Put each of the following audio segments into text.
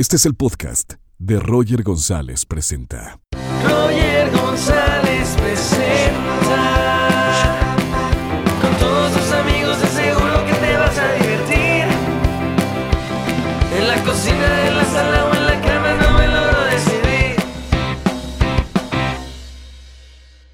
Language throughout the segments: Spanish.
Este es el podcast de Roger González Presenta. Roger González presenta con todos tus amigos de seguro que te vas a divertir en la cocina, en la sala o en la cama no me logro decidir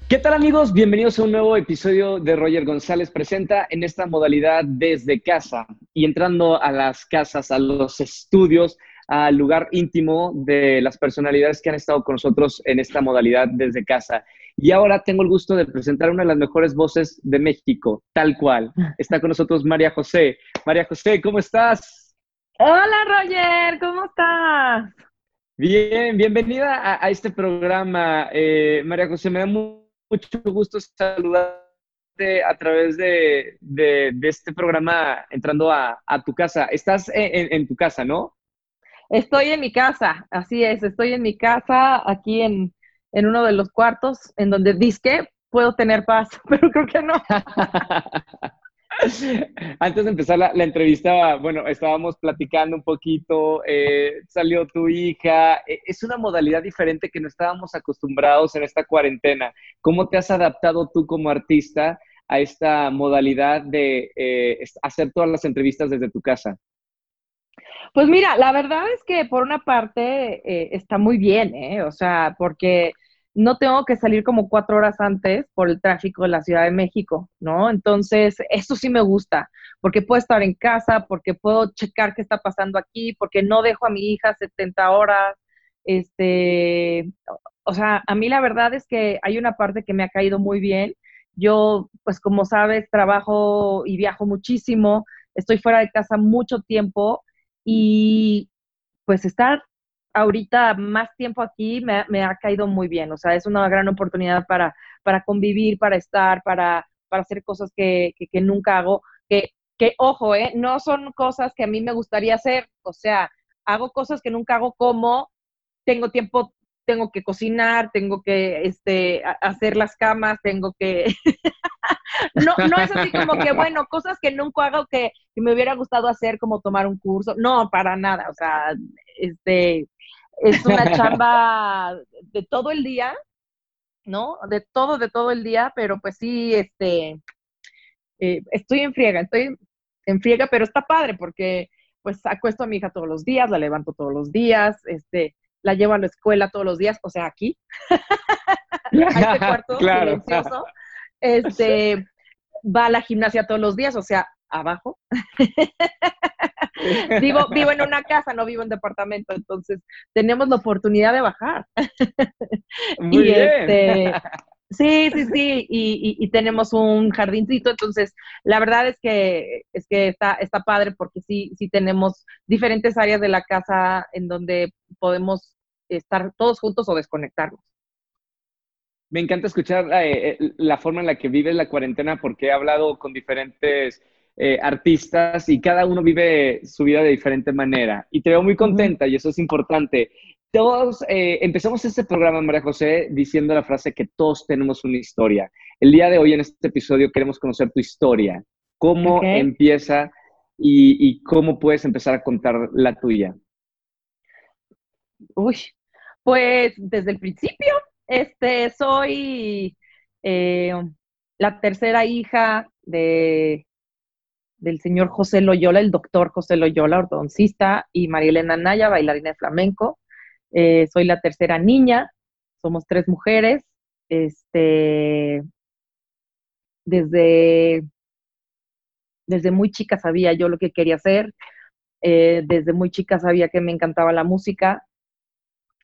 ¿Qué tal amigos? Bienvenidos a un nuevo episodio de Roger González Presenta en esta modalidad desde casa y entrando a las casas, a los estudios, al lugar íntimo de las personalidades que han estado con nosotros en esta modalidad desde casa. Y ahora tengo el gusto de presentar una de las mejores voces de México, tal cual. Está con nosotros María José. María José, ¿cómo estás? Hola Roger, ¿cómo estás? Bien, bienvenida a, a este programa. Eh, María José, me da mu- mucho gusto saludarte a través de, de- de este programa entrando a, a tu casa. Estás en tu casa, ¿no? Estoy en mi casa, así es, estoy en mi casa, aquí en, en uno de los cuartos, en donde disque puedo tener paz, pero creo que no. Antes de empezar la, la entrevista, bueno, estábamos platicando un poquito, eh, salió tu hija, eh, es una modalidad diferente que no estábamos acostumbrados en esta cuarentena. ¿Cómo te has adaptado tú como artista a esta modalidad de eh, hacer todas las entrevistas desde tu casa? Pues mira, la verdad es que por una parte eh, está muy bien, ¿eh? O sea, porque no tengo que salir como cuatro horas antes por el tráfico de la Ciudad de México, ¿no? Entonces, eso sí me gusta, porque puedo estar en casa, porque puedo checar qué está pasando aquí, porque no dejo a mi hija 70 horas, este, o sea, a mí la verdad es que hay una parte que me ha caído muy bien. Yo, pues como sabes, trabajo y viajo muchísimo, estoy fuera de casa mucho tiempo y pues estar ahorita más tiempo aquí me, ha- caído muy bien. O sea, es una gran oportunidad para, para convivir, para estar, para, para hacer cosas que, que, que nunca hago. Que, que, ojo, ¿eh? no son cosas que a mí me gustaría hacer. O sea, hago cosas que nunca hago como tengo tiempo, tengo que cocinar, tengo que este, hacer las camas, tengo que... no, no es así como que, bueno, cosas que nunca hago que, que me hubiera gustado hacer, como tomar un curso. No, para nada. O sea, este, es una chamba de todo el día, ¿no? De todo, de todo el día, pero pues sí, este, eh, estoy en friega, estoy en friega, pero está padre porque pues acuesto a mi hija todos los días, la levanto todos los días, este, la llevo a la escuela todos los días, o sea, aquí, a este cuarto Claro. silencioso, este, va a la gimnasia todos los días, o sea, abajo. vivo, vivo en una casa, no vivo en departamento, entonces tenemos la oportunidad de bajar. Muy y bien. este, sí, sí, sí, y, y- y tenemos un jardincito, entonces la verdad es que es que está, está padre porque sí, sí tenemos diferentes áreas de la casa en donde podemos estar todos juntos o desconectarnos. Me encanta escuchar eh, eh, la forma en la que vives la cuarentena porque he hablado con diferentes eh, artistas y cada uno vive su vida de diferente manera. Y te veo muy contenta y eso es importante. Todos eh, empezamos este programa, María José, diciendo la frase que todos tenemos una historia. El día de hoy, en este episodio, queremos conocer tu historia. ¿Cómo empieza y, y cómo puedes empezar a contar la tuya? Uy, pues desde el principio, este, soy eh, la tercera hija de, del señor José Loyola, el doctor José Loyola, ortodoncista, y María Elena Naya, bailarina de flamenco. Eh, soy la tercera niña, somos tres mujeres. Este, desde, desde muy chica sabía yo lo que quería hacer. Eh, desde muy chica sabía que me encantaba la música.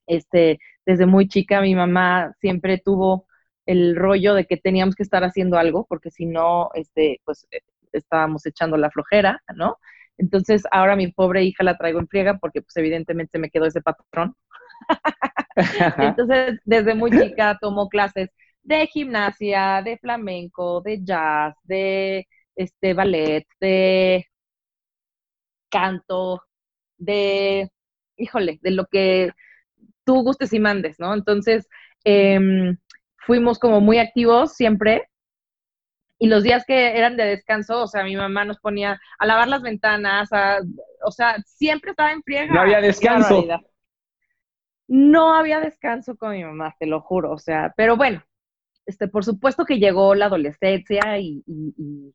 Este, desde muy chica mi mamá siempre tuvo el rollo de que teníamos que estar haciendo algo, porque si no, este, pues eh, estábamos echando la flojera, ¿no? Entonces ahora mi pobre hija la traigo en friega porque pues evidentemente me quedó ese patrón. Entonces desde muy chica tomo clases de gimnasia, de flamenco, de jazz, de este ballet, de canto, de, híjole, de lo que tú gustes y mandes, ¿no? Entonces, em, fuimos como muy activos siempre Y los días que eran de descanso, o sea, mi mamá nos ponía a lavar las ventanas, a, o sea, siempre estaba en friega. No había descanso. No había descanso con mi mamá, te lo juro, o sea, pero bueno, este, por supuesto que llegó la adolescencia y, y,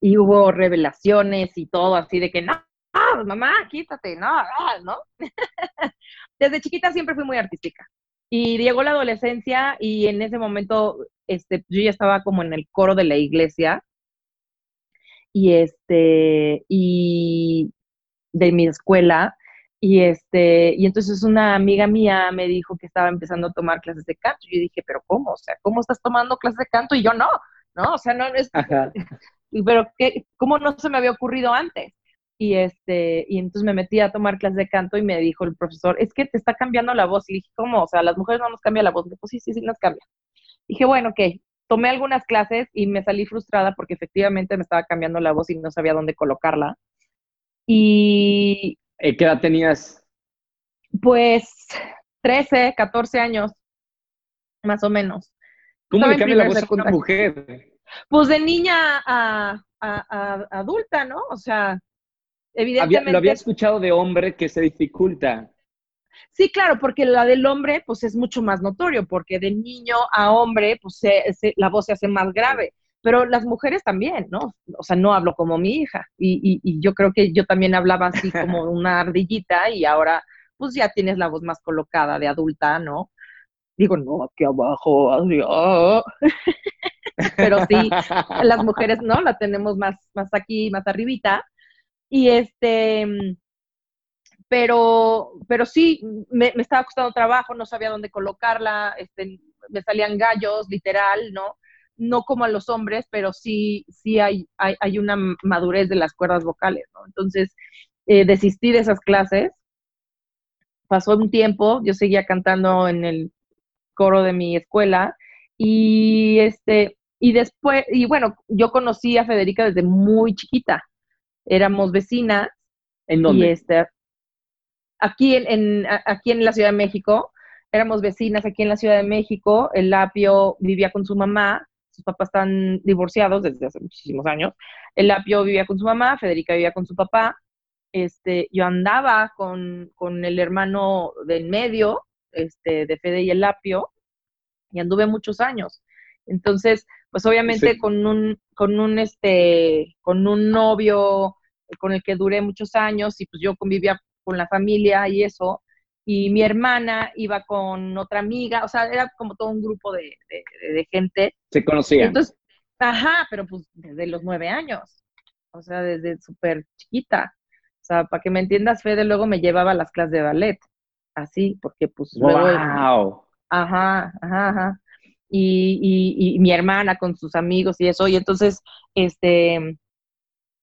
y, hubo revelaciones y todo así de que no, mamá, quítate, no, ¿no? Desde chiquita siempre fui muy artística. Y llegó la adolescencia y en ese momento este, yo ya estaba como en el coro de la iglesia y este, y de mi escuela. Y este, y entonces una amiga mía me dijo que estaba empezando a tomar clases de canto. Yo dije, pero ¿cómo? O sea, ¿cómo estás tomando clases de canto? Y yo no, ¿no? O sea, no es. Pero ¿qué, ¿cómo no se me había ocurrido antes? Y este, y entonces me metí a tomar clases de canto y me dijo el profesor, es que te está cambiando la voz. Y dije, ¿cómo? O sea, las mujeres no nos cambia la voz. Y dije, pues sí, sí, sí nos cambia. Dije, bueno, ok. Tomé algunas clases y me salí frustrada porque efectivamente me estaba cambiando la voz y no sabía dónde colocarla. Y ¿Qué edad tenías? Pues 13, 14 años, más o menos. ¿Cómo le cambia la voz a una mujer? Pues de niña a, adulta, ¿no? O sea, evidentemente... lo había escuchado de hombre que se dificulta. Sí, claro, porque la del hombre, pues es mucho más notorio, porque de niño a hombre, pues la voz se hace más grave pero las mujeres también, ¿no? O sea, no hablo como mi hija y, y, yo creo que yo también hablaba así como una ardillita y ahora pues ya tienes la voz más colocada de adulta, ¿no? Digo, no, aquí abajo, así, oh. pero sí, las mujeres, ¿no? La tenemos más, más aquí, más arribita. Y este, pero, pero sí, me, me estaba costando trabajo, no sabía dónde colocarla, este, me salían gallos, literal, ¿no? no como a los hombres, pero sí, sí hay, hay, una madurez de las cuerdas vocales, ¿no? Entonces, eh, desistí de esas clases. Pasó un tiempo, yo seguía cantando en el coro de mi escuela y este y después y bueno, yo conocí a Federica desde muy chiquita. Éramos vecinas. ¿En dónde? Y este, aquí en, aquí en la Ciudad de México. Éramos vecinas aquí en la Ciudad de México. El Lapio vivía con su mamá sus papás están divorciados desde hace muchísimos años. El Lapio vivía con su mamá, Federica vivía con su papá. Este, yo andaba con, con el hermano del medio, este, de Fede y el Lapio, y anduve muchos años. Entonces, pues obviamente con un, con un, este, con un novio con el que duré muchos años y pues yo convivía con la familia y eso, y mi hermana iba con otra amiga, o sea, era como todo un grupo de, gente. Se conocían. Entonces, ajá, pero pues desde los nueve años, o sea, desde súper chiquita. O sea, para que me entiendas, Fede luego me llevaba a las clases de ballet, así, porque pues luego... ¡Wow! Ajá, ajá, ajá. Y, y, y mi hermana con sus amigos y eso, y entonces, este,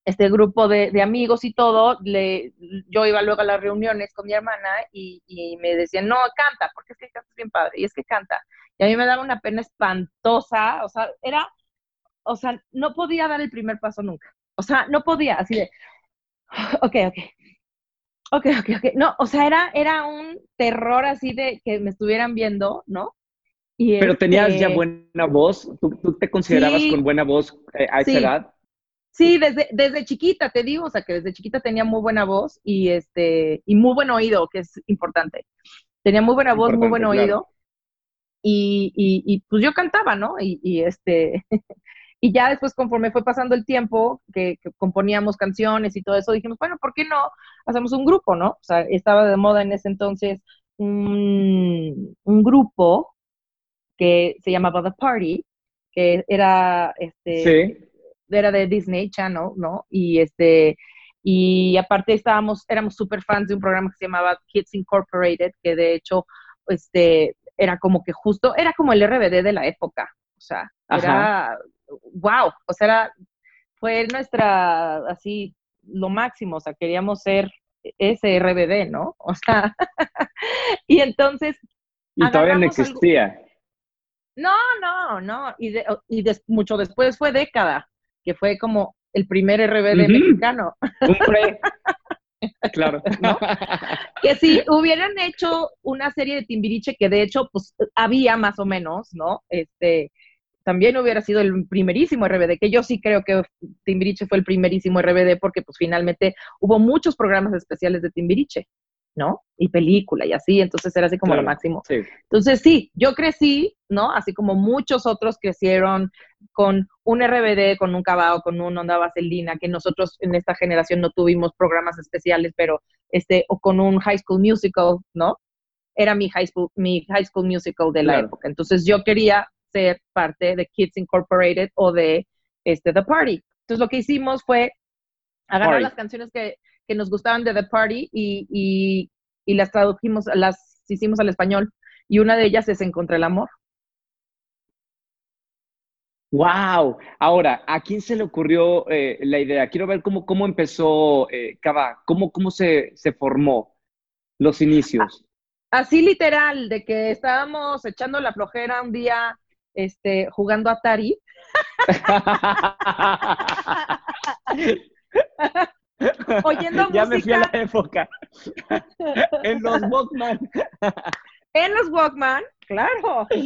este grupo de, amigos y todo, le, yo iba luego a las reuniones con mi hermana y, me decían, no, canta, porque es que canta bien padre, y es que canta. Y a mí me daba una pena espantosa, o sea, era, o sea, no podía dar el primer paso nunca. O sea, no podía, así de, ok, ok. Ok, ok, ok. No, o sea, era, era un terror así de que me estuvieran viendo, ¿no? Y Pero tenías ya este buena voz, ¿tú, te considerabas con buena voz eh, a esa edad? Sí, desde, desde chiquita, te digo, o sea, que desde chiquita tenía muy buena voz y este, y muy buen oído, que es importante. Tenía muy buena voz, muy buen oído. Y, y, pues yo cantaba, ¿no? Y, y este, y ya después, conforme fue pasando el tiempo, que, componíamos canciones y todo eso, dijimos, bueno, ¿por qué no hacemos un grupo, no? O sea, estaba de moda en ese entonces un, un grupo que se llamaba The Party, que era este. Sí era de Disney Channel, ¿no? Y este, y aparte estábamos, éramos súper fans de un programa que se llamaba Kids Incorporated, que de hecho, este, era como que justo, era como el RBD de la época, o sea, era, wow, o sea, era, fue nuestra, así, lo máximo, o sea, queríamos ser ese RBD, ¿no? O sea, y entonces... Y todavía no existía. No, no, no, y, de, y mucho después fue década, que fue como el primer RBD mexicano. claro. que si hubieran hecho una serie de Timbiriche, que de hecho, pues había más o menos, ¿no? Este, también hubiera sido el primerísimo RBD, que yo sí creo que Timbiriche fue el primerísimo RBD porque pues finalmente hubo muchos programas especiales de Timbiriche, ¿no? Y película y así, entonces era así como lo máximo. Entonces sí, yo crecí, ¿no? Así como muchos otros crecieron con un RBD, con un cabao, con un onda vaselina, que nosotros en esta generación no tuvimos programas especiales, pero este, o con un High School Musical, ¿no? Era mi High School, mi high school Musical de la época. Entonces yo quería ser parte de Kids Incorporated o de este, The Party. Entonces lo que hicimos fue agarrar las canciones que, que, nos gustaban de The Party y, y, y, las tradujimos, las hicimos al español. Y una de ellas es Encontré el amor. ¡Wow! Ahora, ¿a quién se le ocurrió eh, la idea? Quiero ver cómo, cómo empezó eh, Cava, cómo, cómo se, se formó los inicios. Así literal, de que estábamos echando la flojera un día este, jugando Atari. Oyendo ya me fui a la época. en los Walkman. en los Walkman, claro.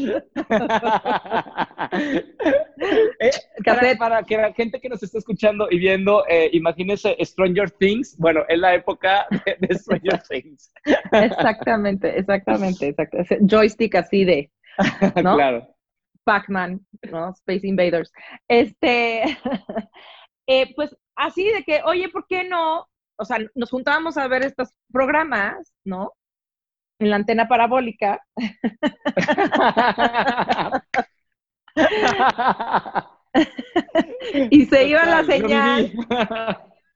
Eh, para, que la gente que nos está escuchando y viendo, eh, imagínese Stranger Things. Bueno, es la época de, Stranger Things. Exactamente, exactamente, exactamente. Joystick así de. ¿no? Claro. Pac-Man, ¿no? Space Invaders. Este, eh, pues así de que, oye, ¿por qué no? O sea, nos juntábamos a ver estos programas, ¿no? En la antena parabólica. y se iba la señal.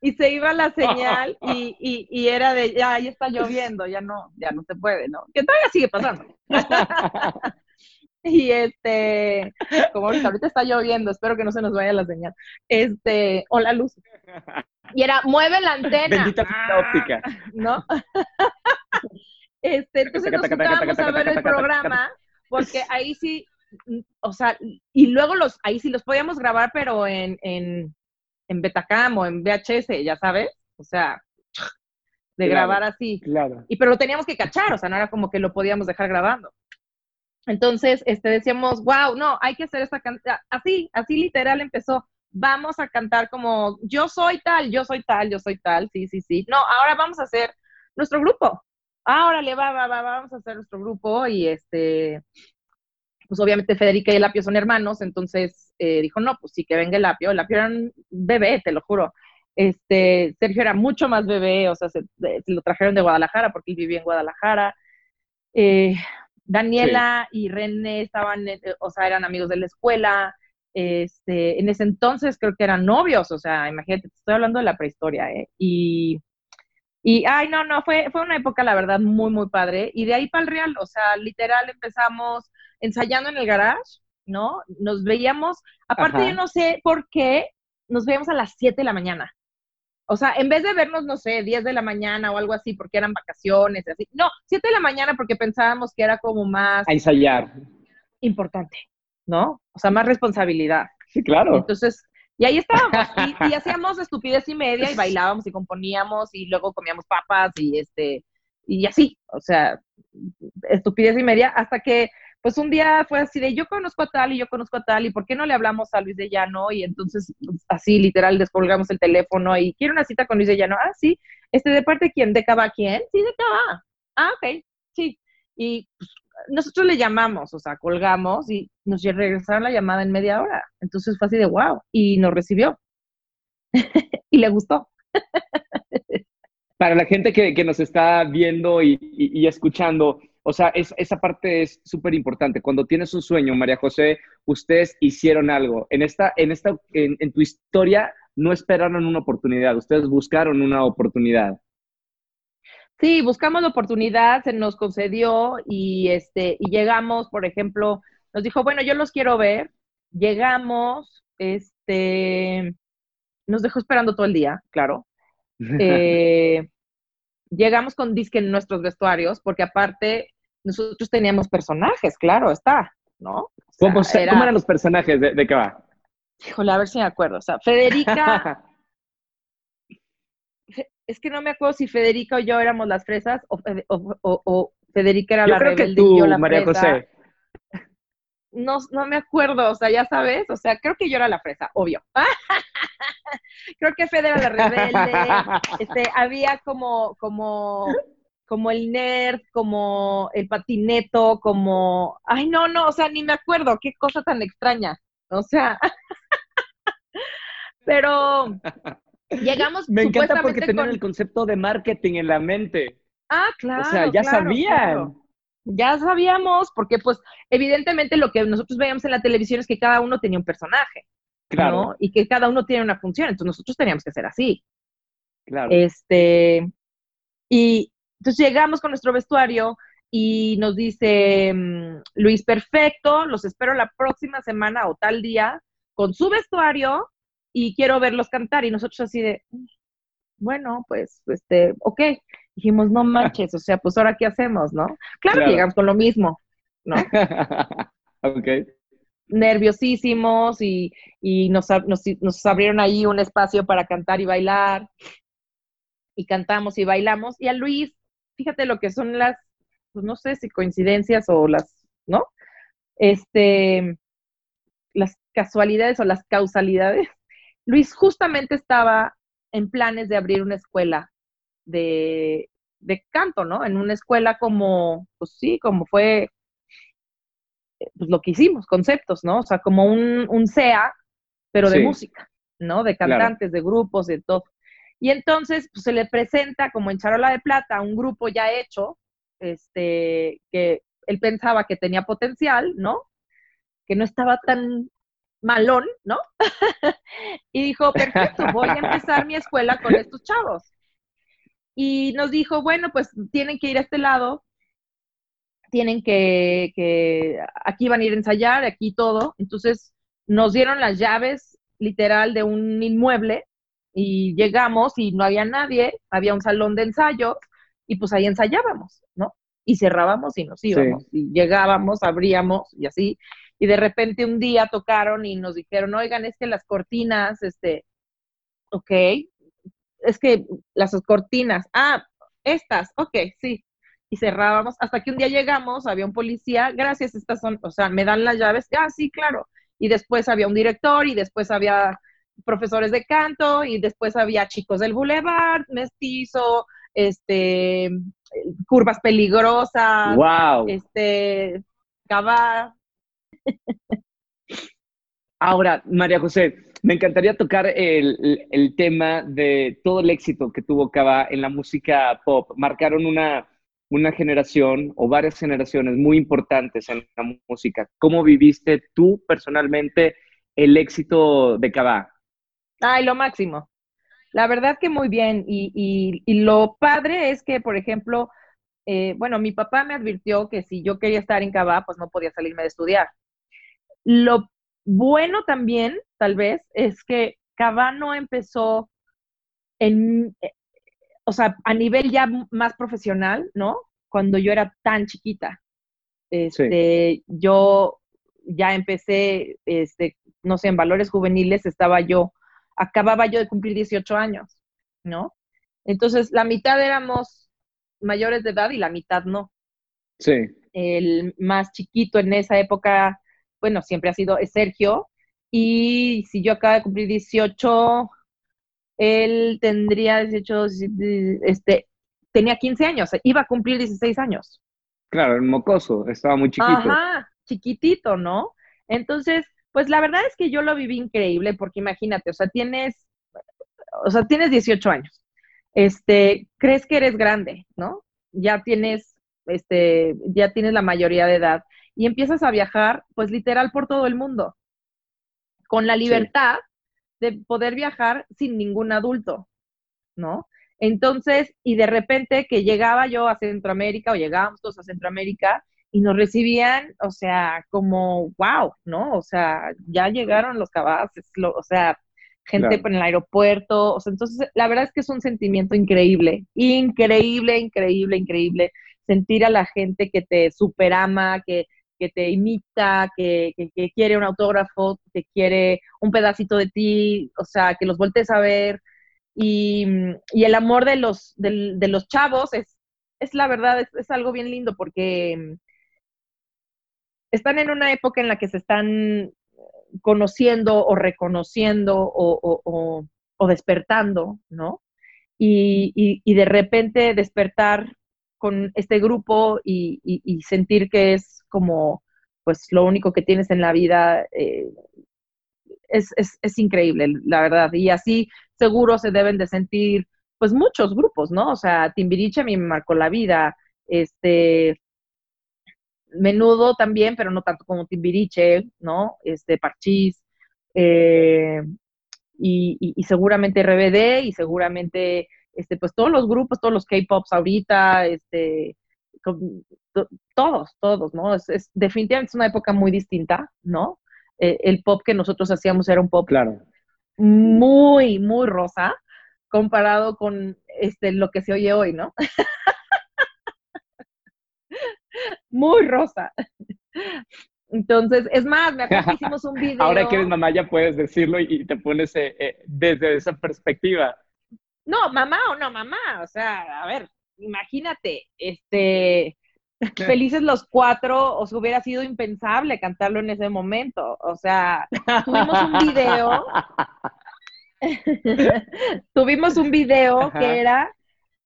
y se iba la señal y, y, y, era de, ya, ya está lloviendo, ya no, ya no se puede, ¿no? Que todavía sigue pasando. Y este, como ahorita, está lloviendo, espero que no se nos vaya la señal. Este, o la luz. Y era, mueve la antena. Bendita óptica. ¿No? Este, entonces nos juntábamos a ver el programa, porque ahí sí, o sea, y luego los, ahí sí los podíamos grabar, pero en, en, en Betacam o en VHS, ya sabes, o sea, de grabar así. Claro. Y pero lo teníamos que cachar, o sea, no era como que lo podíamos dejar grabando. Entonces, este, decíamos, wow, no, hay que hacer esta canción. Así, así literal empezó. Vamos a cantar como, yo soy tal, yo soy tal, yo soy tal, sí, sí, sí. No, ahora vamos a hacer nuestro grupo. Ahora le va, va, va, vamos a hacer nuestro grupo y este, pues obviamente Federica y el Apio son hermanos, entonces eh, dijo, no, pues sí, que venga el Apio. El Apio era un bebé, te lo juro. Este, Sergio era mucho más bebé, o sea, se, se lo trajeron de Guadalajara porque él vivía en Guadalajara. Eh, Daniela y René estaban, eh, o sea, eran amigos de la escuela. Este, en ese entonces creo que eran novios, o sea, imagínate, te estoy hablando de la prehistoria, ¿eh? Y, y, ay, no, no, fue, fue una época, la verdad, muy, muy padre. Y de ahí para el Real, o sea, literal empezamos ensayando en el garage, ¿no? Nos veíamos, aparte yo no sé por qué, nos veíamos a las 7 de la mañana. O sea, en vez de vernos, no sé, 10 de la mañana o algo así, porque eran vacaciones, así. No, 7 de la mañana porque pensábamos que era como más... A ensayar. Importante, ¿no? O sea, más responsabilidad. Sí, claro. Entonces, y ahí estábamos, y, hacíamos estupidez y media, y bailábamos y componíamos, y luego comíamos papas, y este, y así, o sea, estupidez y media, hasta que pues un día fue así de yo conozco a tal y yo conozco a tal y por qué no le hablamos a Luis de Llano y entonces pues, así literal descolgamos el teléfono y quiero una cita con Luis de Llano, ah sí, este de parte quién, de Cava quién, sí de Cava, ah ok, sí y pues, nosotros le llamamos, o sea, colgamos y nos regresaron la llamada en media hora, entonces fue así de wow y nos recibió. Y le gustó. Para la gente que, que nos está viendo y, y escuchando, o sea, esa parte es súper importante. Cuando tienes un sueño, María José, ustedes hicieron algo. En, esta, en, esta, en, tu historia no esperaron una oportunidad, ustedes buscaron una oportunidad. Sí, buscamos la oportunidad, se nos concedió y, este, y llegamos, por ejemplo, nos dijo, bueno, yo los quiero ver. Llegamos, este, nos dejó esperando todo el día, claro. Eh, llegamos con disque en nuestros vestuarios, porque aparte nosotros teníamos personajes, claro, está, ¿no? ¿Cómo, eran los personajes de, de qué va? Híjole, a ver si me acuerdo. O sea, Federica. es que no me acuerdo si Federica o yo éramos las fresas o, o, Federica era la rebelde y yo la María José. no, no me acuerdo, o sea, ya sabes, o sea, creo que yo era la fresa, obvio. creo que Fede era la rebelde, este, había como, como, como el nerd, como el patineto, como, ay, no, no, o sea, ni me acuerdo, qué cosa tan extraña, o sea, pero llegamos Me encanta porque tenían con- el concepto de marketing en la mente. Ah, claro. o sea, ya claro, sabían. claro. Ya sabíamos, porque pues evidentemente lo que nosotros veíamos en la televisión es que cada uno tenía un personaje, Claro, ¿no? Y que cada uno tiene una función, entonces nosotros teníamos que ser así. claro. Este, y entonces llegamos con nuestro vestuario y nos dice mm, Luis, perfecto, los espero la próxima semana o tal día con su vestuario y quiero verlos cantar. Y nosotros así de, "Mm, bueno, pues, este, ok. Dijimos, no manches, o sea, pues ahora qué hacemos, ¿no? Claro, Claro. que llegamos con lo mismo, ¿no? ok. nerviosísimos y, y nos, nos, nos abrieron ahí un espacio para cantar y bailar. Y cantamos y bailamos. Y a Luis, fíjate lo que son las, pues no sé si coincidencias o las, ¿no? Este, las casualidades o las causalidades. Luis justamente estaba en planes de abrir una escuela de, de canto, ¿no? En una escuela como, pues sí, como fue eh, pues lo que hicimos, conceptos, ¿no? O sea, como un, un SEA, pero de Sí. música, ¿no? De Claro. cantantes, de grupos, de todo. Y entonces, pues se le presenta como en Charola de Plata un grupo ya hecho, este, que él pensaba que tenía potencial, ¿no? Que no estaba tan malón, ¿no? y dijo, perfecto, voy a empezar mi escuela con estos chavos. Y nos dijo, bueno, pues tienen que ir a este lado, tienen que, que, aquí van a ir a ensayar, aquí todo. Entonces nos dieron las llaves literal de un inmueble y llegamos y no había nadie, había un salón de ensayo y pues ahí ensayábamos, ¿no? Y cerrábamos y nos íbamos y llegábamos, abríamos y así. Y de repente un día tocaron y nos dijeron, oigan, es que las cortinas, este, ok, es que las cortinas, ah, estas, ok, sí. Y cerrábamos, hasta que un día llegamos, había un policía, gracias, estas son, o sea, me dan las llaves, ah, sí, claro. Y después había un director y después había profesores de canto y después había chicos del boulevard, mestizo, este, curvas peligrosas, wow. este. Ahora, María José, me encantaría tocar el, el- el tema de todo el éxito que tuvo Cava en la música pop. Marcaron una, una generación o varias generaciones muy importantes en la música. ¿Cómo viviste tú personalmente el éxito de Cava? Ay, lo máximo. La verdad que muy bien. Y, y- y lo padre es que, por ejemplo, eh, bueno, mi papá me advirtió que si yo quería estar en Cabá, pues no podía salirme de estudiar. Lo bueno también, tal vez, es que Cabá no empezó en, eh, o sea, a nivel ya más profesional, ¿no? Cuando yo era tan chiquita. Este, yo ya empecé, este, no sé, en valores juveniles estaba yo, acababa yo de cumplir 18 años, ¿no? Entonces, la mitad éramos mayores de edad y la mitad no. Sí, El más chiquito en esa época, bueno, siempre ha sido Sergio, y si yo acabo de cumplir 18, él tendría 18, este, tenía 15 años, iba a cumplir 16 años. claro, el mocoso, estaba muy chiquito. Ajá, chiquitito, ¿no? Entonces, pues la verdad es que yo lo viví increíble porque imagínate, o sea, tienes, o sea, tienes 18 años, este, crees que eres grande, ¿no? Ya tienes, este, ya tienes la mayoría de edad y empiezas a viajar, pues literal por todo el mundo, con la libertad de poder viajar sin ningún adulto, ¿no? Entonces, y de repente que llegaba yo a Centroamérica o llegábamos todos a Centroamérica y nos recibían, o sea, como, wow, ¿no? O sea, ya llegaron los cabaces, lo- o sea, gente Claro. en el aeropuerto, o sea, entonces la verdad es que es un sentimiento increíble, increíble, increíble, increíble, sentir a la gente que te superama, que, que te imita, que, que, que quiere un autógrafo, que quiere un pedacito de ti, o sea, que los voltees a ver, y, y el amor de los, del- de los chavos es, es la verdad, es, es algo bien lindo porque están en una época en la que se están conociendo o reconociendo o, despertando, ¿no? Y, de repente despertar con este grupo y, sentir que es como, pues, lo único que tienes en la vida, eh, es, es, increíble, la verdad. Y así seguro se deben de sentir, pues, muchos grupos, ¿no? O sea, Timbiriche a mí me marcó la vida, este, menudo también, pero no tanto como Timbiriche, ¿no? Este, Parchís, eh, y, seguramente RBD, y seguramente, este, pues todos los grupos, todos los K-Pops ahorita, este, todos, todos, ¿no? Es, definitivamente es una época muy distinta, ¿no? Eh, el pop que nosotros hacíamos era un pop claro. muy, muy rosa, comparado con este, lo que se oye hoy, ¿no? muy rosa. Entonces, es más, me acuerdo que hicimos un video. Ahora que eres mamá ya puedes decirlo y, te pones eh, eh, desde esa perspectiva. No, mamá o no mamá, o sea, a ver, imagínate, este, felices los cuatro, os hubiera sido impensable cantarlo en ese momento, o sea, tuvimos un video, tuvimos un video que era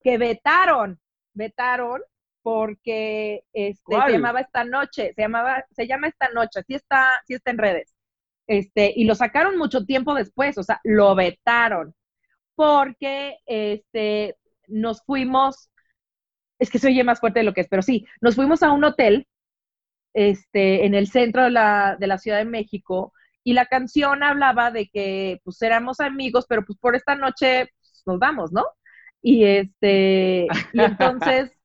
que vetaron, vetaron porque este, se llamaba Esta Noche, se llamaba, se llama Esta Noche, sí está, sí está en redes. Este, y lo sacaron mucho tiempo después, o sea, lo vetaron, porque este, nos fuimos, es que se oye más fuerte de lo que es, pero sí, nos fuimos a un hotel este, en el centro de la, de la Ciudad de México y la canción hablaba de que pues éramos amigos, pero pues por esta noche pues, nos vamos, ¿no? Y este, y entonces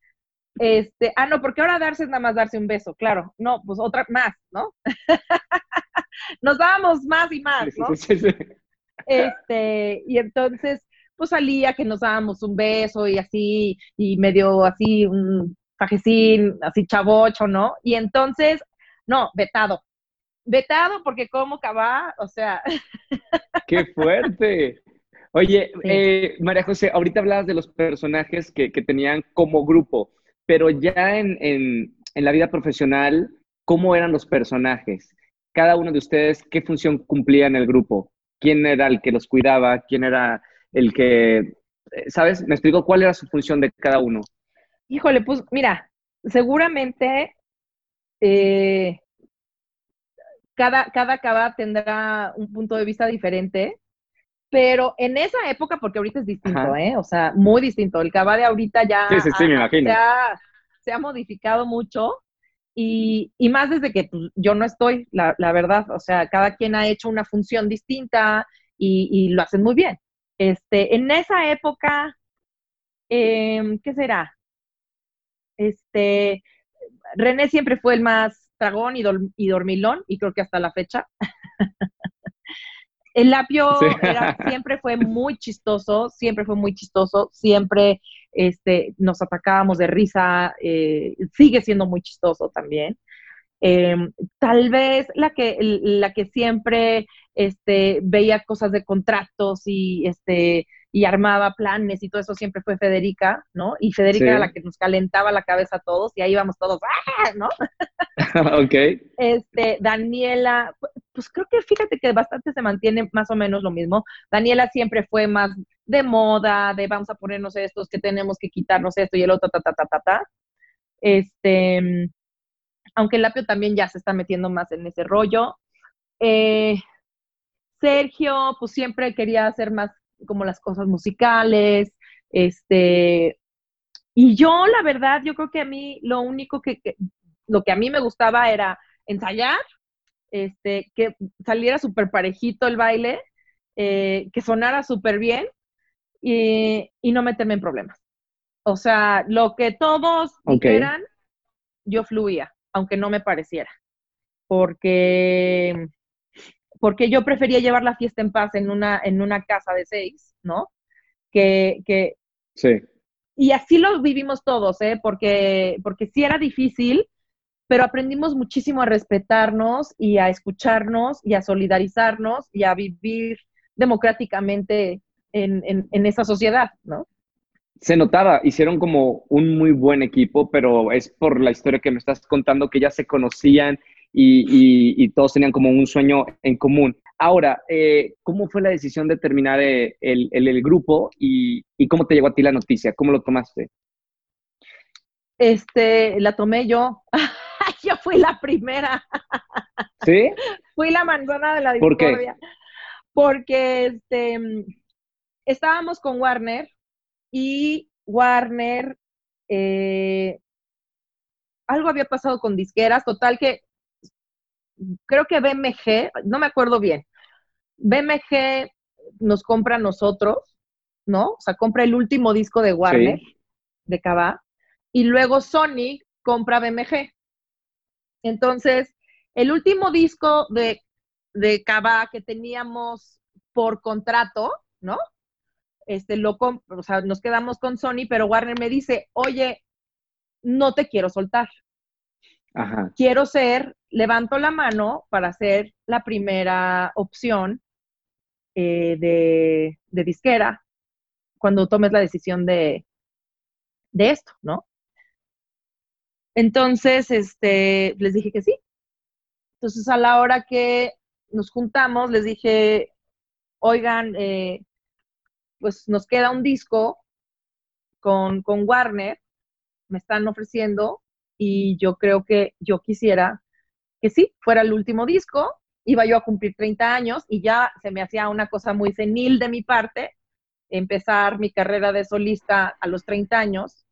este, ah, no, porque ahora darse es nada más darse un beso, claro. No, pues otra más, ¿no? Nos dábamos más y más, ¿no? Sí, sí, este, y entonces, pues salía que nos dábamos un beso y así, y medio así, un fajecín, así chavocho, ¿no? Y entonces, no, vetado. Vetado porque como acaba, o sea. ¡Qué fuerte! Oye, eh, María José, ahorita hablabas de los personajes que, que tenían como grupo pero ya en, la vida profesional, ¿cómo eran los personajes? Cada uno de ustedes, ¿qué función cumplía en el grupo? ¿Quién era el que los cuidaba? ¿Quién era el que, eh, sabes? Me explico cuál era su función de cada uno. Híjole, pues mira, seguramente eh, cada, cada cava tendrá un punto de vista diferente, pero en esa época, porque ahorita es distinto, ¿eh? O sea, muy distinto. El Cava de ahorita ya sí, sí, sí, me imagino. Se, ha, modificado mucho y, y más desde que pues, yo no estoy, la, la, verdad. O sea, cada quien ha hecho una función distinta y, y lo hacen muy bien. Este, en esa época, eh, ¿qué será? Este, René siempre fue el más dragón y, y dormilón, y creo que hasta la fecha. El lapio siempre fue muy chistoso, siempre fue muy chistoso, siempre este, nos atacábamos de risa, eh, sigue siendo muy chistoso también. Em, tal vez la que, la que siempre este, veía cosas de contratos y, este, y armaba planes y todo eso siempre fue Federica, ¿no? Y Federica era la que nos calentaba la cabeza a todos y ahí íbamos todos, ¡ah! ¿no? ok. Este, Daniela, pues creo que fíjate que bastante se mantiene más o menos lo mismo. Daniela siempre fue más de moda, de vamos a ponernos estos, que tenemos que quitarnos esto y el otro, ta, ta, ta, ta, ta. Este, aunque el Lapio también ya se está metiendo más en ese rollo. Eh, Sergio, pues siempre quería hacer más como las cosas musicales, este, y yo, la verdad, yo creo que a mí lo único que, lo que a mí me gustaba era ensayar, este, que saliera súper parejito el baile, eh, que sonara súper bien y, no meterme en problemas. O sea, lo que todos dijeran, yo fluía, aunque no me pareciera. Porque porque yo prefería llevar la fiesta en paz en una, en una casa de seis, ¿no? Que, que... Sí. Y así lo vivimos todos, ¿eh? Porque, porque sí era difícil, pero aprendimos muchísimo a respetarnos y a escucharnos y a solidarizarnos y a vivir democráticamente en, en, en esa sociedad, ¿no? Se notaba, hicieron como un muy buen equipo, pero es por la historia que me estás contando que ya se conocían y, todos tenían como un sueño en común. Ahora, eh, ¿cómo fue la decisión de terminar eh, el, el, grupo y, y, cómo te llegó a ti la noticia? ¿Cómo lo tomaste? Este, la tomé yo. yo fui la primera. ¿Sí? fui la manzana de la discordia. ¿Por Porque este, estábamos con Warner y Warner, eh, algo había pasado con disqueras, total que creo que BMG, no me acuerdo bien, BMG nos compra a nosotros, ¿no? O sea, compra el último disco de Warner, de Cava, y luego Sony compra BMG. Entonces, el último disco de, de Cava que teníamos por contrato, ¿no? Este, lo o sea, nos quedamos con Sony, pero Warner me dice, oye, no te quiero soltar. Quiero ser, levanto la mano para ser la primera opción eh, de, de, disquera cuando tomes la decisión de, de esto, ¿no? Entonces, este, les dije que sí. Entonces, a la hora que nos juntamos, les dije, oigan, eh, pues nos queda un disco con, con Warner, me están ofreciendo, y yo creo que yo quisiera que sí, fuera el último disco, iba yo a cumplir 30 años y ya se me hacía una cosa muy senil de mi parte empezar mi carrera de solista a los 30 años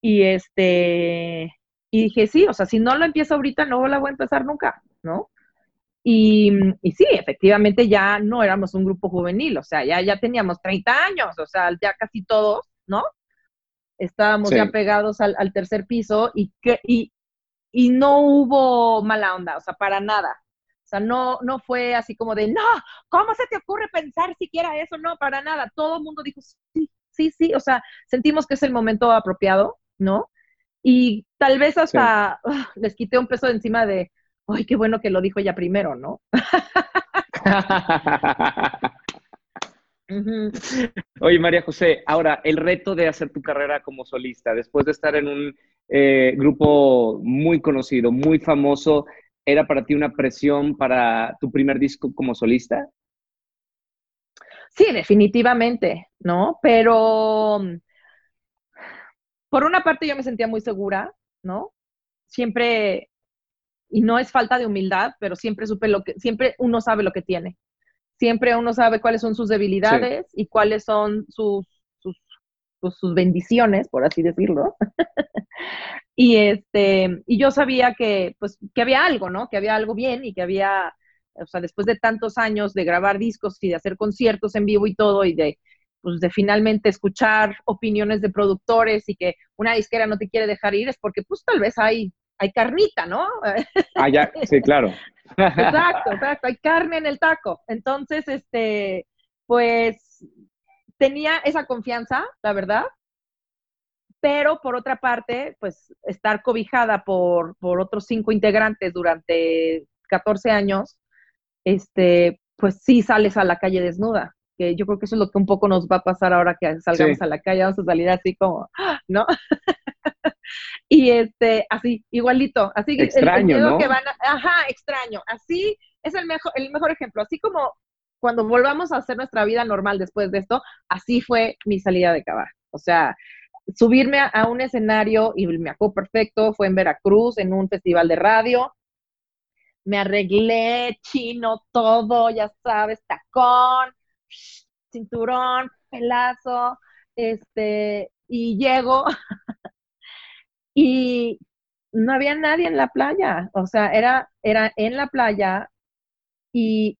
y este y dije, sí, o sea, si no lo empiezo ahorita, no la voy a empezar nunca, ¿no? Y, y, sí, efectivamente ya no éramos un grupo juvenil, o sea, ya, ya teníamos 30 años, o sea, ya casi todos, ¿no? Estábamos ya pegados al, al, tercer piso y, que, y, y no hubo mala onda, o sea, para nada. O sea, no, no fue así como de, no, ¿cómo se te ocurre pensar siquiera eso? No, para nada. Todo el mundo dijo, sí, sí, sí. O sea, sentimos que es el momento apropiado, ¿no? Y tal vez hasta les quité un peso de encima de, ay, qué bueno que lo dijo ya primero, ¿no? Oye, María José, ahora, el reto de hacer tu carrera como solista, después de estar en un eh, grupo muy conocido, muy famoso, ¿era para ti una presión para tu primer disco como solista? Sí, definitivamente, ¿no? Pero por una parte yo me sentía muy segura, ¿no? Siempre, y no es falta de humildad, pero siempre supe lo que, siempre uno sabe lo que tiene. Siempre uno sabe cuáles son sus debilidades y cuáles son sus, sus, pues, sus bendiciones, por así decirlo. y este, y yo sabía que, pues, que había algo, ¿no? Que había algo bien y que había, o sea, después de tantos años de grabar discos y de hacer conciertos en vivo y todo, y de pues de finalmente escuchar opiniones de productores y que una disquera no te quiere dejar ir es porque pues tal vez hay, hay carnita, ¿no? Ah, ya, sí, claro. Exacto, exacto, hay carne en el taco. Entonces, este, pues tenía esa confianza, la verdad, pero por otra parte, pues estar cobijada por, por otros cinco integrantes durante 14 años, este, pues sí sales a la calle desnuda que yo creo que eso es lo que un poco nos va a pasar ahora que salgamos a la calle, vamos a salir así como, ¿no? y este, así, igualito, así extraño, ¿no? que van ajá, extraño, así es el mejor, el mejor ejemplo, así como cuando volvamos a hacer nuestra vida normal después de esto, así fue mi salida de cabar, o sea, subirme a, a un escenario y me acuerdo perfecto, fue en Veracruz, en un festival de radio, me arreglé chino todo, ya sabes, tacón, cinturón, pelazo, este, y llego y no había nadie en la playa, o sea, era, era en la playa y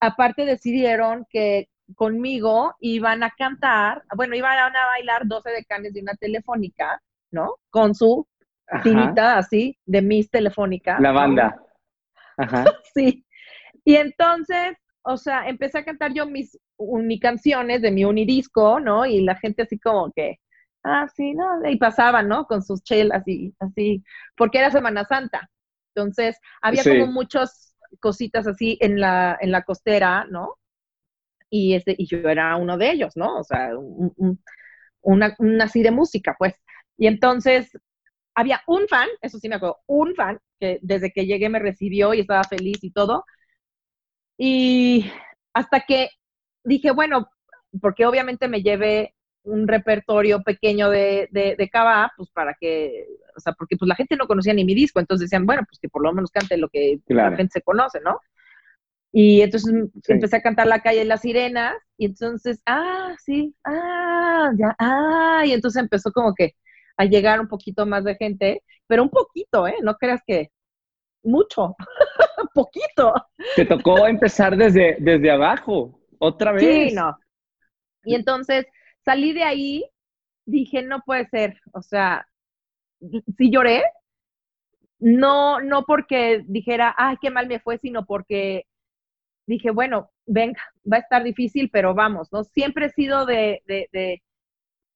aparte decidieron que conmigo iban a cantar, bueno, iban a bailar 12 decanes de una telefónica, ¿no? Con su tirita así de mis telefónica. La banda. Ajá. sí. Y entonces o sea, empecé a cantar yo mis unicanciones de mi unidisco, ¿no? Y la gente así como que, ah, sí, ¿no? Y pasaban, ¿no? Con sus chelas y así, porque era Semana Santa. Entonces, había como muchas cositas así en la, en la costera, ¿no? Y, este, y yo era uno de ellos, ¿no? O sea, una, una así de música, pues. Y entonces había un fan, eso sí me acuerdo, un fan que desde que llegué me recibió y estaba feliz y todo. Y hasta que dije, bueno, porque obviamente me llevé un repertorio pequeño de, de, de cava, pues para que, o sea, porque pues la gente no conocía ni mi disco, entonces decían, bueno, pues que por lo menos cante lo que Claro. la gente se conoce, ¿no? Y entonces Sí. empecé a cantar La calle de las sirenas, y entonces, ah, sí, ah, ya, ah, y entonces empezó como que a llegar un poquito más de gente, pero un poquito, ¿eh? No creas que mucho, poquito. Te tocó empezar desde, desde abajo, otra vez. Sí, no. Y entonces salí de ahí, dije, no puede ser, o sea, sí lloré, no, no porque dijera, ay, qué mal me fue, sino porque dije, bueno, venga, va a estar difícil, pero vamos, ¿no? Siempre he sido de, de, de,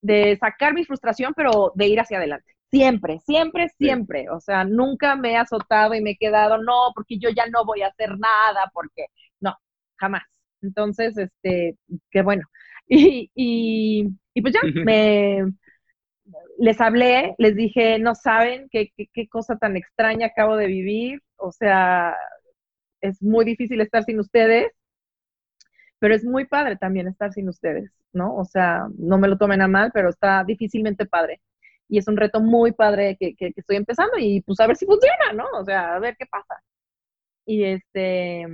de sacar mi frustración, pero de ir hacia adelante. Siempre, siempre, siempre. O sea, nunca me he azotado y me he quedado, no, porque yo ya no voy a hacer nada, porque no, jamás. Entonces, este, qué bueno. Y, y, y pues ya, me, les hablé, les dije, no saben qué, qué, qué cosa tan extraña acabo de vivir. O sea, es muy difícil estar sin ustedes, pero es muy padre también estar sin ustedes, ¿no? O sea, no me lo tomen a mal, pero está difícilmente padre. Y es un reto muy padre que, que, que estoy empezando y pues a ver si funciona, ¿no? O sea, a ver qué pasa. Y este,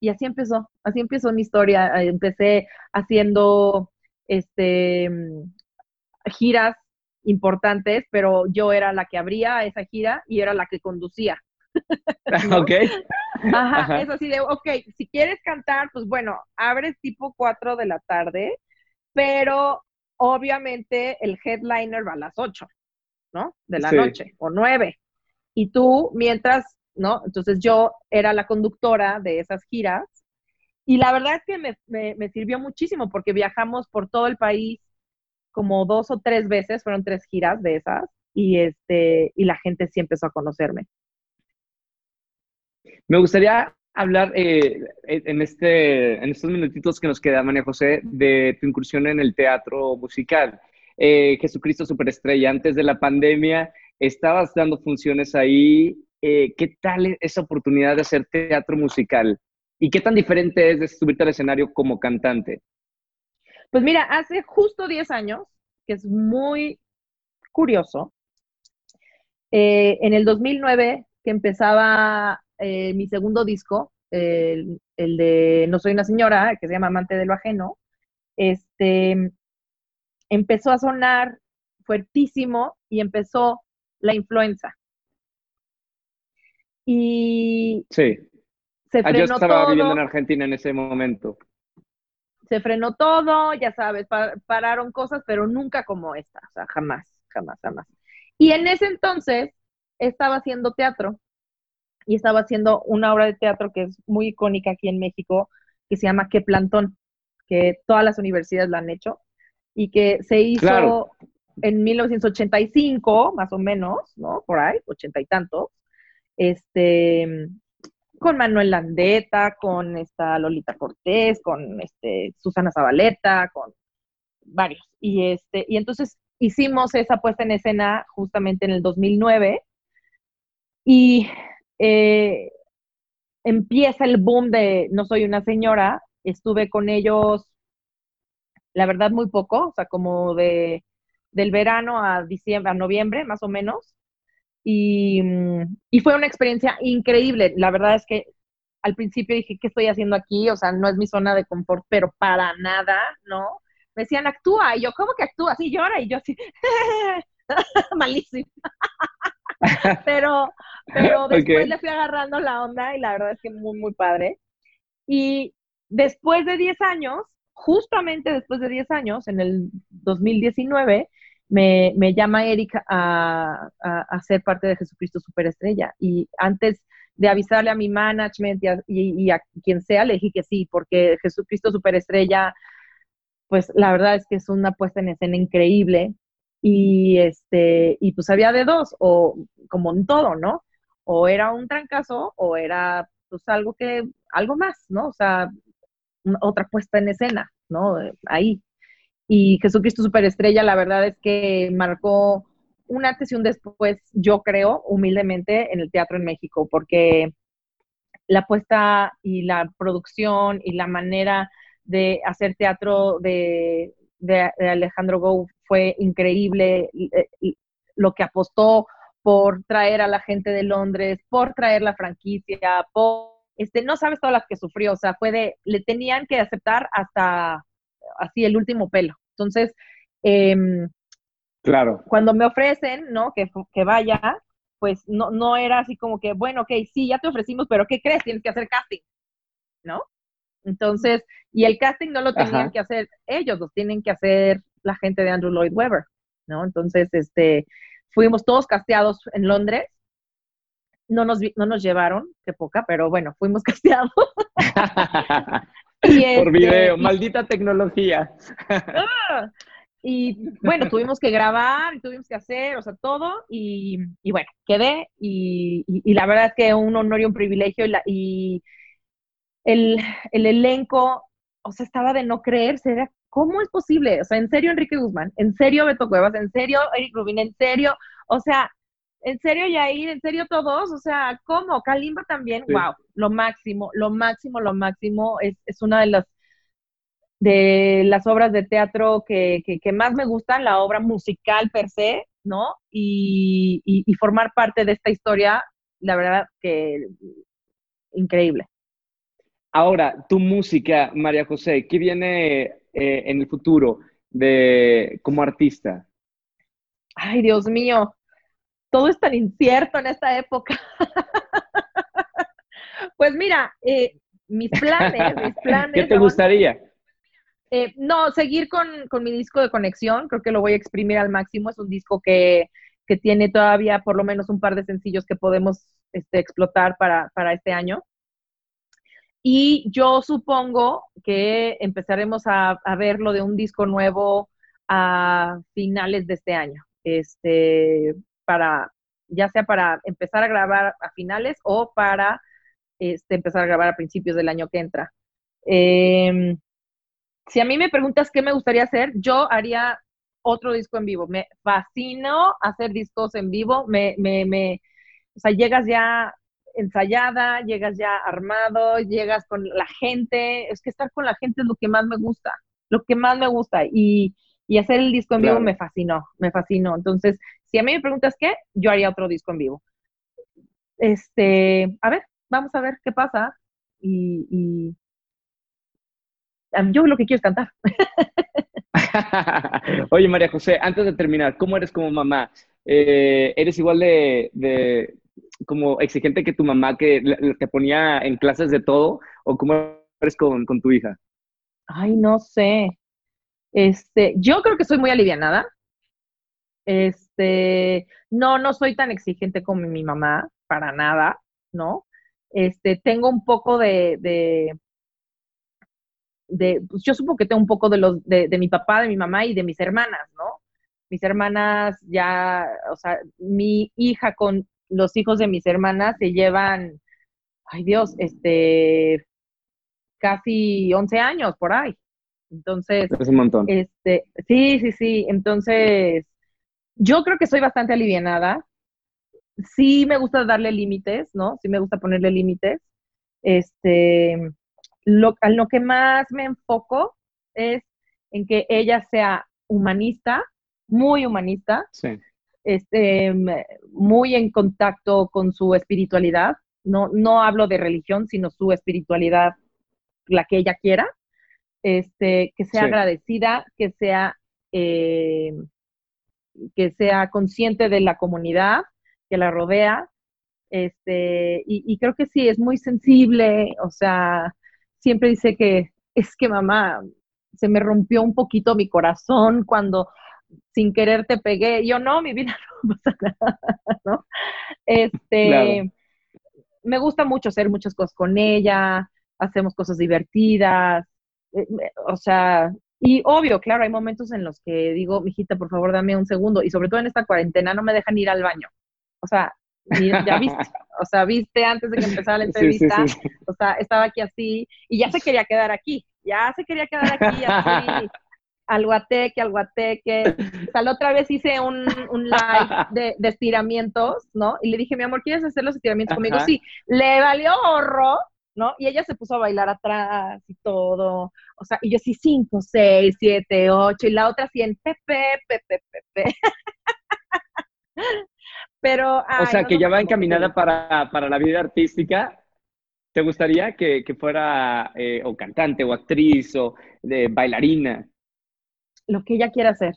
y así empezó, así empezó mi historia. Eh, Empecé haciendo este giras importantes, pero yo era la que abría esa gira y era la que conducía. ¿no? ok. Ajá, Ajá. es así de, ok, si quieres cantar, pues bueno, abres tipo 4 de la tarde, pero obviamente el headliner va a las 8, ¿no? De la Sí. noche, o 9. Y tú, mientras, ¿no? Entonces yo era la conductora de esas giras y la verdad es que me, me- me sirvió muchísimo porque viajamos por todo el país como dos o tres veces, fueron tres giras de esas, y, este, y la gente sí empezó a conocerme. Me gustaría hablar eh, en, este, en estos minutitos que nos queda, María José, de tu incursión en el teatro musical. Eh, Jesucristo Superestrella, antes de la pandemia, estabas dando funciones ahí. Eh, ¿Qué tal esa oportunidad de hacer teatro musical? ¿Y qué tan diferente es de subirte al escenario como cantante? Pues mira, hace justo 10 años, que es muy curioso, eh, en el 2009, que empezaba eh, mi segundo disco, el, el de No soy una señora, que se llama Amante de lo ajeno, este, empezó a sonar fuertísimo y empezó la influenza. Y Sí. se Ah, yo frenó estaba todo viviendo en Argentina en ese momento. se frenó todo, ya sabes, pa- pararon cosas, pero nunca como esta, o sea, jamás, jamás, jamás. Y en ese entonces estaba haciendo teatro y estaba haciendo una obra de teatro que es muy icónica aquí en México, que se llama Qué Plantón, que todas las universidades la han hecho y que se hizo Claro. en 1985, más o menos, ¿no? Por ahí, ochenta y tantos, este, con Manuel Landeta, con esta Lolita Cortés, con este Susana Zabaleta, con varios. Y este, y entonces hicimos esa puesta en escena justamente en el 2009 y eh, empieza el boom de No soy una señora. Estuve con ellos, la verdad, muy poco, o sea, como de del verano a diciembre, a noviembre, más o menos. Y, mm, y fue una experiencia increíble. La verdad es que al principio dije, ¿qué estoy haciendo aquí? O sea, no es mi zona de confort, pero para nada, ¿no? Me decían, actúa. Y yo, ¿cómo que actúa? Sí, llora. Y yo así, malísimo. pero, pero después le fui agarrando la onda y la verdad es que muy, muy padre. Y después de 10 años, justamente después de 10 años, en el 2019, me, me llama Erika a, a, a, ser parte de Jesucristo Superestrella. Y antes de avisarle a mi management y a, y, y a, quien sea, le dije que sí, porque Jesucristo Superestrella, pues la verdad es que es una puesta en escena increíble. Y, este, y pues había de dos, o como en todo, ¿no? O era un trancazo o era pues algo que, algo más, ¿no? O sea, otra puesta en escena, ¿no? Ahí. Y Jesucristo Superestrella, la verdad es que marcó un antes y un después, yo creo, humildemente, en el teatro en México, porque la apuesta y la producción y la manera de hacer teatro de, de, Alejandro Gou fue increíble. Lo que apostó por traer a la gente de Londres, por traer la franquicia, por, este, no sabes todas las que sufrió, o sea, fue de, le tenían que aceptar hasta así el último pelo. Entonces, eh, claro. Cuando me ofrecen, ¿no? Que, que vaya, pues no, no era así como que, bueno, ok, sí, ya te ofrecimos, pero ¿qué crees? Tienes que hacer casting, ¿no? Entonces, y el casting no lo tenían que hacer ellos, lo tienen que hacer la gente de Andrew Lloyd Webber, ¿no? Entonces, este, fuimos todos casteados en Londres. No nos, no nos llevaron, qué poca, pero bueno, fuimos casteados. Por este, video, maldita tecnología. Y bueno, tuvimos que grabar, tuvimos que hacer, o sea, todo, y, bueno, quedé, y, la verdad es que un honor y un privilegio, y, el, elenco, o sea, estaba de no creerse, era, ¿cómo es posible? O sea, en serio Enrique Guzmán, en serio Beto Cuevas, en serio Eric Rubin, en serio, o sea, en serio Yair, en serio todos, o sea, ¿cómo? Kalimba también, wow, lo máximo, lo máximo, lo máximo, es, es una de las de las obras de teatro que, que, más me gustan, la obra musical per se, ¿no? Y, y, formar parte de esta historia, la verdad que increíble. Ahora, tu música, María José, ¿qué viene eh, en el futuro de como artista? Ay, Dios mío, todo es tan incierto en esta época. pues mira, eh, mis planes, mis planes. ¿Qué te gustaría? Eh, no, seguir con, mi disco de conexión, creo que lo voy a exprimir al máximo. Es un disco que, tiene todavía por lo menos un par de sencillos que podemos este, explotar para, este año. Y yo supongo que empezaremos a, ver lo de un disco nuevo a finales de este año. Este, para, ya sea para empezar a grabar a finales o para este, empezar a grabar a principios del año que entra. Eh, si a mí me preguntas qué me gustaría hacer, yo haría otro disco en vivo. Me fascino hacer discos en vivo. Me, me, me, o sea, llegas ya ensayada, llegas ya armado, llegas con la gente. Es que estar con la gente es lo que más me gusta, lo que más me gusta. Y, y hacer el disco en vivo me fascinó, me fascinó. Entonces, si a mí me preguntas qué, yo haría otro disco en vivo. Este, a ver, vamos a ver qué pasa. y, yo lo que quiero es cantar. Oye, María José, antes de terminar, ¿cómo eres como mamá? Eh, ¿Eres igual de, como exigente que tu mamá que te ponía en clases de todo? ¿O cómo eres con, tu hija? Ay, no sé. Este, yo creo que soy muy alivianada. Este, no, no soy tan exigente como mi mamá, para nada, ¿no? Este, tengo un poco de de, pues yo supongo que tengo un poco de los, de, mi papá, de mi mamá y de mis hermanas, ¿no? Mis hermanas ya, o sea, mi hija con los hijos de mis hermanas se llevan, ay Dios, este, casi 11 años por ahí. Entonces, es un montón. Este, sí, sí, sí. Entonces, yo creo que soy bastante alivianada. Sí me gusta darle límites, ¿no? Sí me gusta ponerle límites. Este, lo, lo que más me enfoco es en que ella sea humanista, muy humanista, este, muy en contacto con su espiritualidad. No, no hablo de religión, sino su espiritualidad, la que ella quiera. Este, que sea agradecida, que sea, eh, que sea consciente de la comunidad que la rodea. Este, y, y creo que sí, es muy sensible, o sea, siempre dice que es que mamá, se me rompió un poquito mi corazón cuando sin querer te pegué. Yo no, mi vida no pasa nada, ¿no? Este, me gusta mucho hacer muchas cosas con ella, hacemos cosas divertidas, eh, o sea, y obvio, claro, hay momentos en los que digo, mijita, por favor, dame un segundo, y sobre todo en esta cuarentena no me dejan ir al baño. O sea, ya viste, o sea, viste antes de que empezara la entrevista, o sea, estaba aquí así y ya se quería quedar aquí, ya se quería quedar aquí así. Al guateque, al guateque. O sea, la otra vez hice un, un live de, de, estiramientos, ¿no? Y le dije, mi amor, ¿quieres hacer los estiramientos conmigo? Sí, le valió horror, ¿no? Y ella se puso a bailar atrás y todo. O sea, y yo sí, cinco, seis, siete, ocho, y la otra sí en pepe, pepe, pepe. Pero. o sea, que ya va encaminada para, para la vida artística. ¿Te gustaría que, que fuera eh, o cantante o actriz o de bailarina? Lo que ella quiera hacer.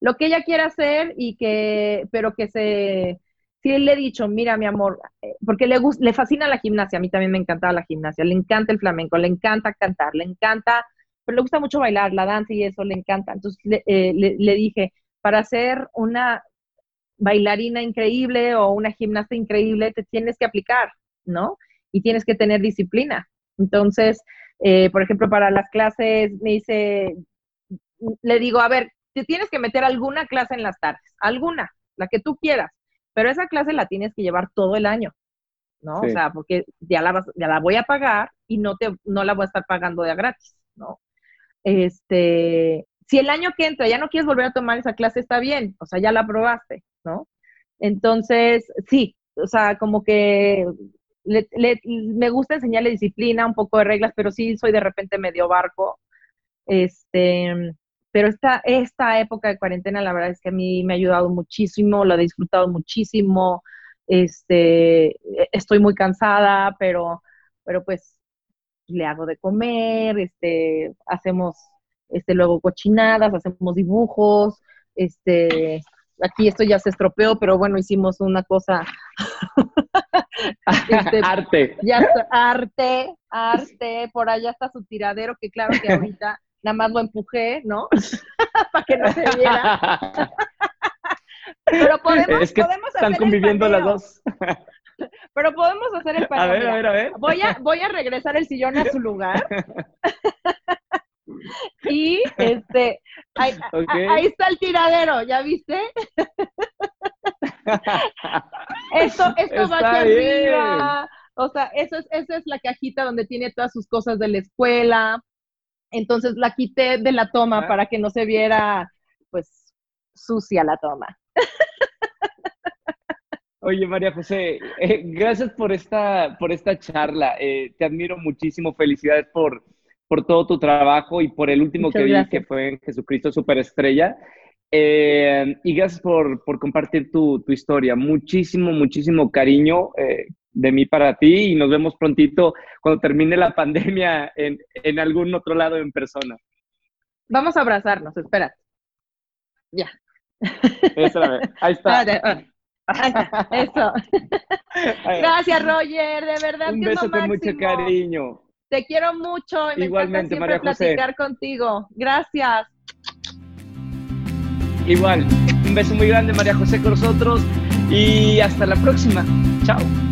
Lo que ella quiera hacer y que, pero que se, sí le he dicho, mira mi amor, eh, porque le, le fascina la gimnasia, a mí también me encantaba la gimnasia, le encanta el flamenco, le encanta cantar, le encanta, pero le gusta mucho bailar, la danza y eso le encanta. Entonces le, eh, le dije, para ser una bailarina increíble o una gimnasta increíble, te tienes que aplicar, ¿no? y tienes que tener disciplina. Entonces, eh, por ejemplo, para las clases me dice, le digo, a ver, te tienes que meter alguna clase en las tardes, alguna, la que tú quieras, pero esa clase la tienes que llevar todo el año, ¿no? O sea, porque ya la, vas, ya la voy a pagar y no, te, no la voy a estar pagando de a gratis, ¿no? Este, si el año que entra ya no quieres volver a tomar esa clase, está bien, o sea, ya la probaste, ¿no? Entonces, sí, o sea, como que me gusta enseñarle disciplina, un poco de reglas, pero sí soy de repente medio barco. Este, pero esta, esta época de cuarentena, la verdad es que a mí me ha ayudado muchísimo, lo he disfrutado muchísimo. Este, estoy muy cansada, pero, pero pues le hago de comer, este, hacemos este, luego cochinadas, hacemos dibujos, este, aquí esto ya se estropeó, pero bueno, hicimos una cosa. este, arte. Ya, arte, arte. Por allá está su tiradero, que claro que ahorita nada más lo empujé, ¿no? Para que no se viera. pero podemos, es que podemos están conviviendo las dos. Pero podemos hacer el paneo. A ver, a ver, a ver. Voy a, voy a regresar el sillón a su lugar. y este, ahí, ahí, está el tiradero, ¿ya viste? esto esto va aquí arriba. O sea, eso es, esa es la cajita donde tiene todas sus cosas de la escuela. Entonces la quité de la toma para que no se viera, pues, sucia la toma. Oye, María José, eh, gracias por esta, por esta charla. Eh, te admiro muchísimo. Felicidades por, por todo tu trabajo y por el último Muchas que vi, que fue en Jesucristo Superestrella. Eh, y gracias por, por compartir tu, tu, historia. Muchísimo, muchísimo cariño eh, de mí para ti y nos vemos prontito cuando termine la pandemia en, en algún otro lado en persona. Vamos a abrazarnos, espérate. Ya. Ahí está. Eso. Gracias, Roger, de verdad. Un beso con mucho cariño. Te quiero mucho y me Igualmente, encanta siempre platicar contigo. Gracias. Igual, un beso muy grande María José con nosotros y hasta la próxima. Chao.